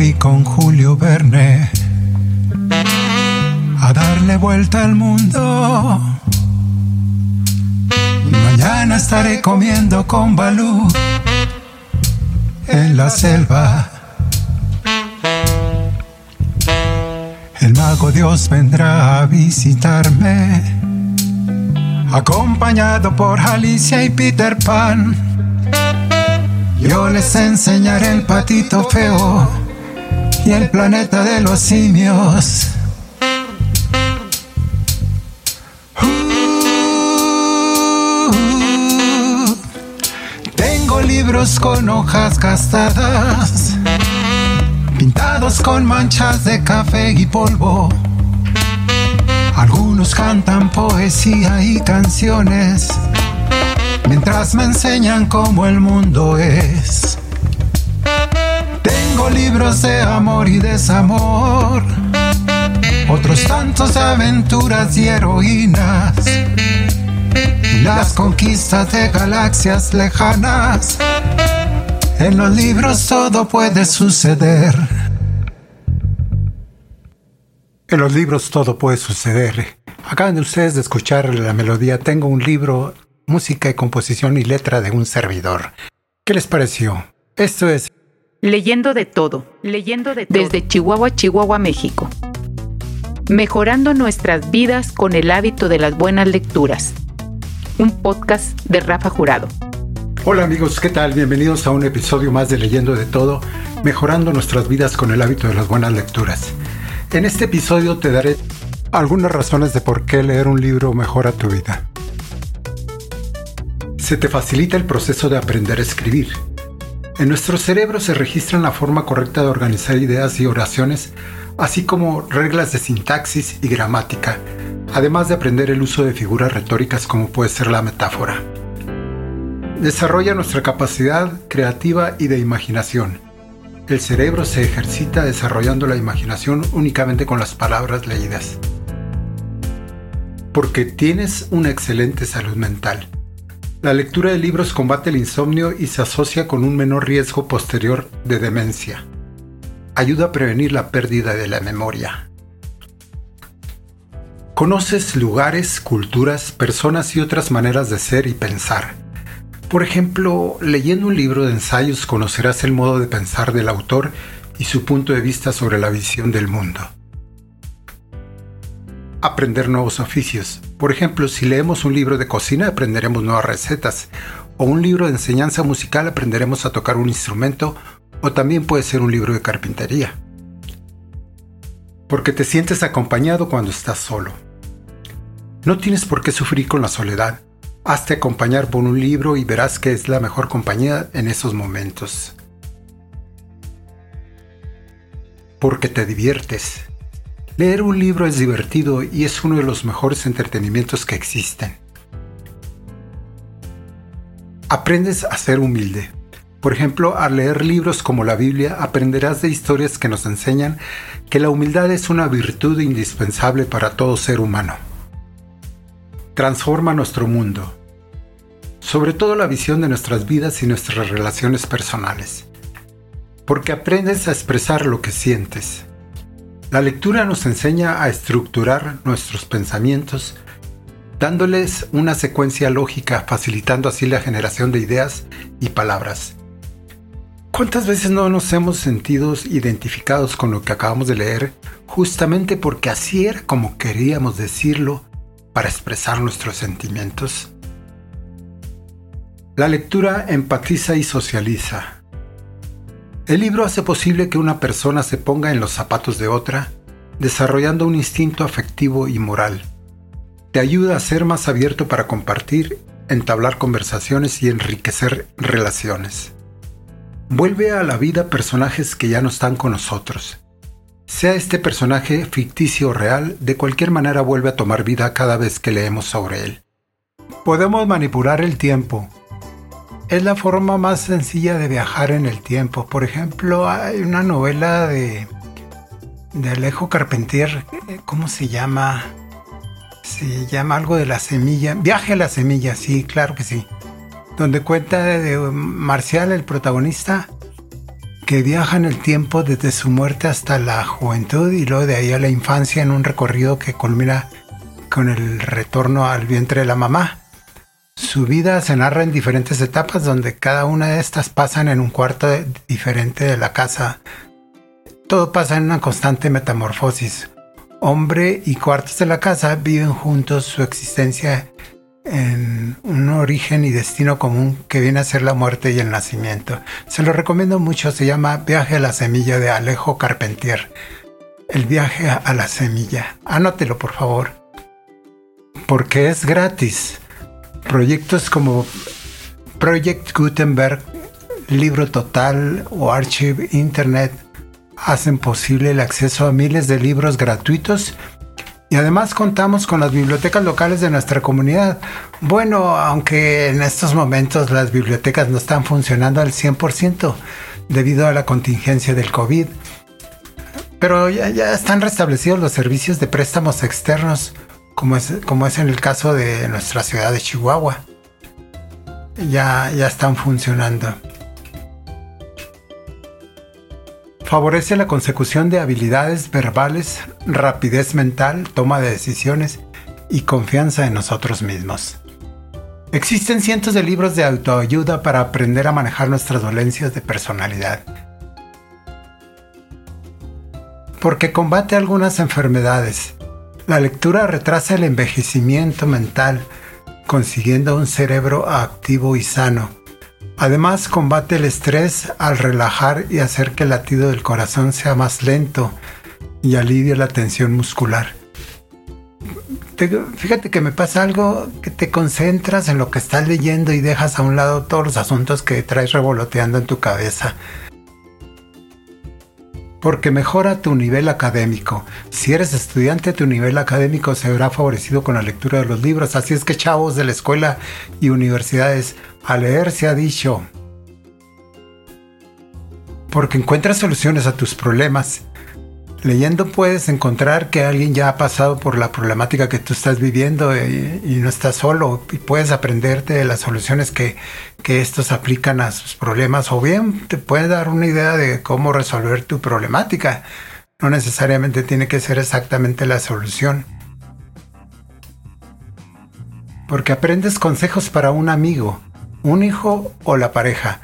fui con Julio Verne a darle vuelta al mundo. Mañana estaré comiendo con Balú en la selva. El mago Dios vendrá a visitarme, acompañado por Alicia y Peter Pan. Yo les enseñaré el patito feo y el planeta de los simios. Uh, tengo libros con hojas gastadas, pintados con manchas de café y polvo. Algunos cantan poesía y canciones mientras me enseñan cómo el mundo es. Tengo libros de amor y desamor, otros tantos aventuras y heroínas, las conquistas de galaxias lejanas. En los libros todo puede suceder. En los libros todo puede suceder. Acaban de ustedes de escuchar la melodía. Tengo un libro música y composición y letra de un servidor. ¿Qué les pareció? Esto es Leyendo de todo, leyendo de todo. Desde Chihuahua, Chihuahua, México. Mejorando nuestras vidas con el hábito de las buenas lecturas. Un podcast de Rafa Jurado. Hola amigos, ¿qué tal? Bienvenidos a un episodio más de Leyendo de todo, mejorando nuestras vidas con el hábito de las buenas lecturas. En este episodio te daré algunas razones de por qué leer un libro mejora tu vida. Se te facilita el proceso de aprender a escribir. En nuestro cerebro se registran la forma correcta de organizar ideas y oraciones, así como reglas de sintaxis y gramática, además de aprender el uso de figuras retóricas como puede ser la metáfora. Desarrolla nuestra capacidad creativa y de imaginación. El cerebro se ejercita desarrollando la imaginación únicamente con las palabras leídas. Porque tienes una excelente salud mental. La lectura de libros combate el insomnio y se asocia con un menor riesgo posterior de demencia. Ayuda a prevenir la pérdida de la memoria. Conoces lugares, culturas, personas y otras maneras de ser y pensar. Por ejemplo, leyendo un libro de ensayos conocerás el modo de pensar del autor y su punto de vista sobre la visión del mundo aprender nuevos oficios. Por ejemplo, si leemos un libro de cocina aprenderemos nuevas recetas, o un libro de enseñanza musical aprenderemos a tocar un instrumento, o también puede ser un libro de carpintería. Porque te sientes acompañado cuando estás solo. No tienes por qué sufrir con la soledad. Hazte acompañar por un libro y verás que es la mejor compañía en esos momentos. Porque te diviertes. Leer un libro es divertido y es uno de los mejores entretenimientos que existen. Aprendes a ser humilde. Por ejemplo, al leer libros como la Biblia aprenderás de historias que nos enseñan que la humildad es una virtud indispensable para todo ser humano. Transforma nuestro mundo, sobre todo la visión de nuestras vidas y nuestras relaciones personales, porque aprendes a expresar lo que sientes la lectura nos enseña a estructurar nuestros pensamientos, dándoles una secuencia lógica, facilitando así la generación de ideas y palabras. ¿Cuántas veces no nos hemos sentido identificados con lo que acabamos de leer justamente porque así era como queríamos decirlo para expresar nuestros sentimientos? La lectura empatiza y socializa. El libro hace posible que una persona se ponga en los zapatos de otra, desarrollando un instinto afectivo y moral. Te ayuda a ser más abierto para compartir, entablar conversaciones y enriquecer relaciones. Vuelve a la vida personajes que ya no están con nosotros. Sea este personaje ficticio o real, de cualquier manera vuelve a tomar vida cada vez que leemos sobre él. Podemos manipular el tiempo, es la forma más sencilla de viajar en el tiempo. Por ejemplo, hay una novela de, de Alejo Carpentier, ¿cómo se llama? Se llama algo de la semilla. Viaje a la semilla, sí, claro que sí. Donde cuenta de Marcial, el protagonista, que viaja en el tiempo desde su muerte hasta la juventud y luego de ahí a la infancia en un recorrido que culmina con el retorno al vientre de la mamá. Su vida se narra en diferentes etapas donde cada una de estas pasan en un cuarto diferente de la casa. Todo pasa en una constante metamorfosis. Hombre y cuartos de la casa viven juntos su existencia en un origen y destino común que viene a ser la muerte y el nacimiento. Se lo recomiendo mucho, se llama Viaje a la Semilla de Alejo Carpentier. El viaje a la semilla. Anótelo, por favor. Porque es gratis. Proyectos como Project Gutenberg, Libro Total o Archive Internet hacen posible el acceso a miles de libros gratuitos y además contamos con las bibliotecas locales de nuestra comunidad. Bueno, aunque en estos momentos las bibliotecas no están funcionando al 100% debido a la contingencia del COVID. Pero ya, están restablecidos los servicios de préstamos externos, como es, en el caso de nuestra ciudad de Chihuahua. Ya, ya están funcionando. Favorece la consecución de habilidades verbales, rapidez mental, toma de decisiones y confianza en nosotros mismos. Existen cientos de libros de autoayuda para aprender a manejar nuestras dolencias de personalidad. Porque combate algunas enfermedades. La lectura retrasa el envejecimiento mental, consiguiendo un cerebro activo y sano Además, combate el estrés al relajar y hacer que el latido del corazón sea más lento y alivia la tensión muscular. fíjate que me pasa algo que te concentras en lo que estás leyendo y dejas a un lado todos los asuntos que traes revoloteando en tu cabeza porque mejora tu nivel académico. Si eres estudiante, tu nivel académico se verá favorecido con la lectura de los libros. Así es que chavos de la escuela y universidades, a leer se ha dicho. Porque encuentras soluciones a tus problemas Leyendo puedes encontrar que alguien ya ha pasado por la problemática que tú estás viviendo y, no estás solo y puedes aprenderte de las soluciones que, que, estos aplican a sus problemas o bien te puede dar una idea de cómo resolver tu problemática. No necesariamente tiene que ser exactamente la solución. Porque aprendes consejos para un amigo, un hijo o la pareja.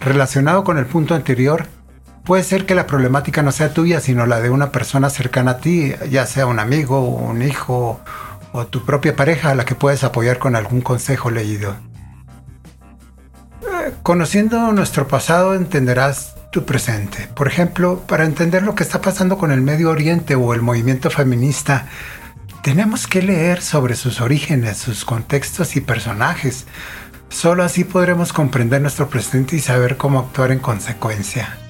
Relacionado con el punto anterior, puede ser que la problemática no sea tuya, sino la de una persona cercana a ti, ya sea un amigo, un hijo o tu propia pareja a la que puedes apoyar con algún consejo leído. Eh, conociendo nuestro pasado entenderás tu presente. Por ejemplo, para entender lo que está pasando con el Medio Oriente o el movimiento feminista, tenemos que leer sobre sus orígenes, sus contextos y personajes. Solo así podremos comprender nuestro presente y saber cómo actuar en consecuencia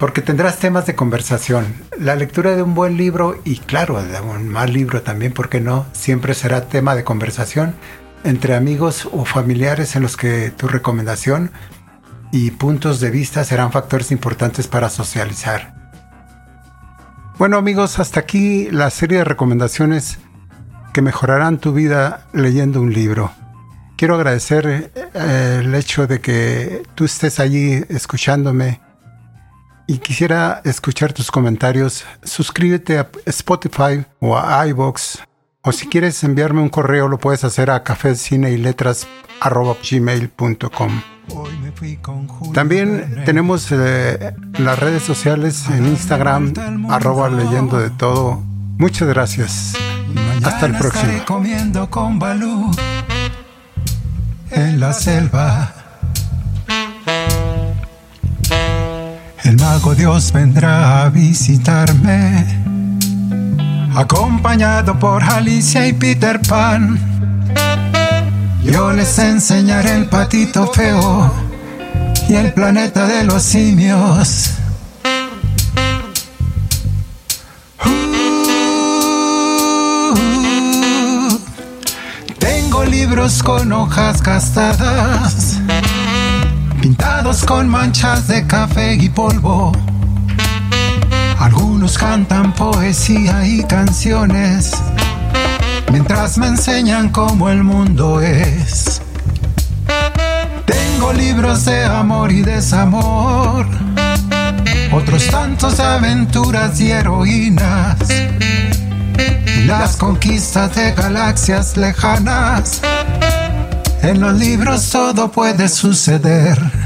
porque tendrás temas de conversación. La lectura de un buen libro y claro, de un mal libro también, porque no, siempre será tema de conversación entre amigos o familiares en los que tu recomendación y puntos de vista serán factores importantes para socializar. Bueno amigos, hasta aquí la serie de recomendaciones que mejorarán tu vida leyendo un libro. Quiero agradecer eh, el hecho de que tú estés allí escuchándome y quisiera escuchar tus comentarios, suscríbete a Spotify o a iBox. O si quieres enviarme un correo, lo puedes hacer a cafecineYletras.gmail.com. También tenemos eh, las redes sociales en Instagram, arroba leyendo de todo. Muchas gracias. Hasta el próximo. Comiendo con Balú en la selva. El mago Dios vendrá a visitarme, acompañado por Alicia y Peter Pan. Yo les enseñaré el patito feo y el planeta de los simios. Uh, tengo libros con hojas gastadas pintados con manchas de café y polvo. Algunos cantan poesía y canciones mientras me enseñan cómo el mundo es. Tengo libros de amor y desamor. Otros tantos de aventuras y heroínas. Y las conquistas de galaxias lejanas. En los libros todo puede suceder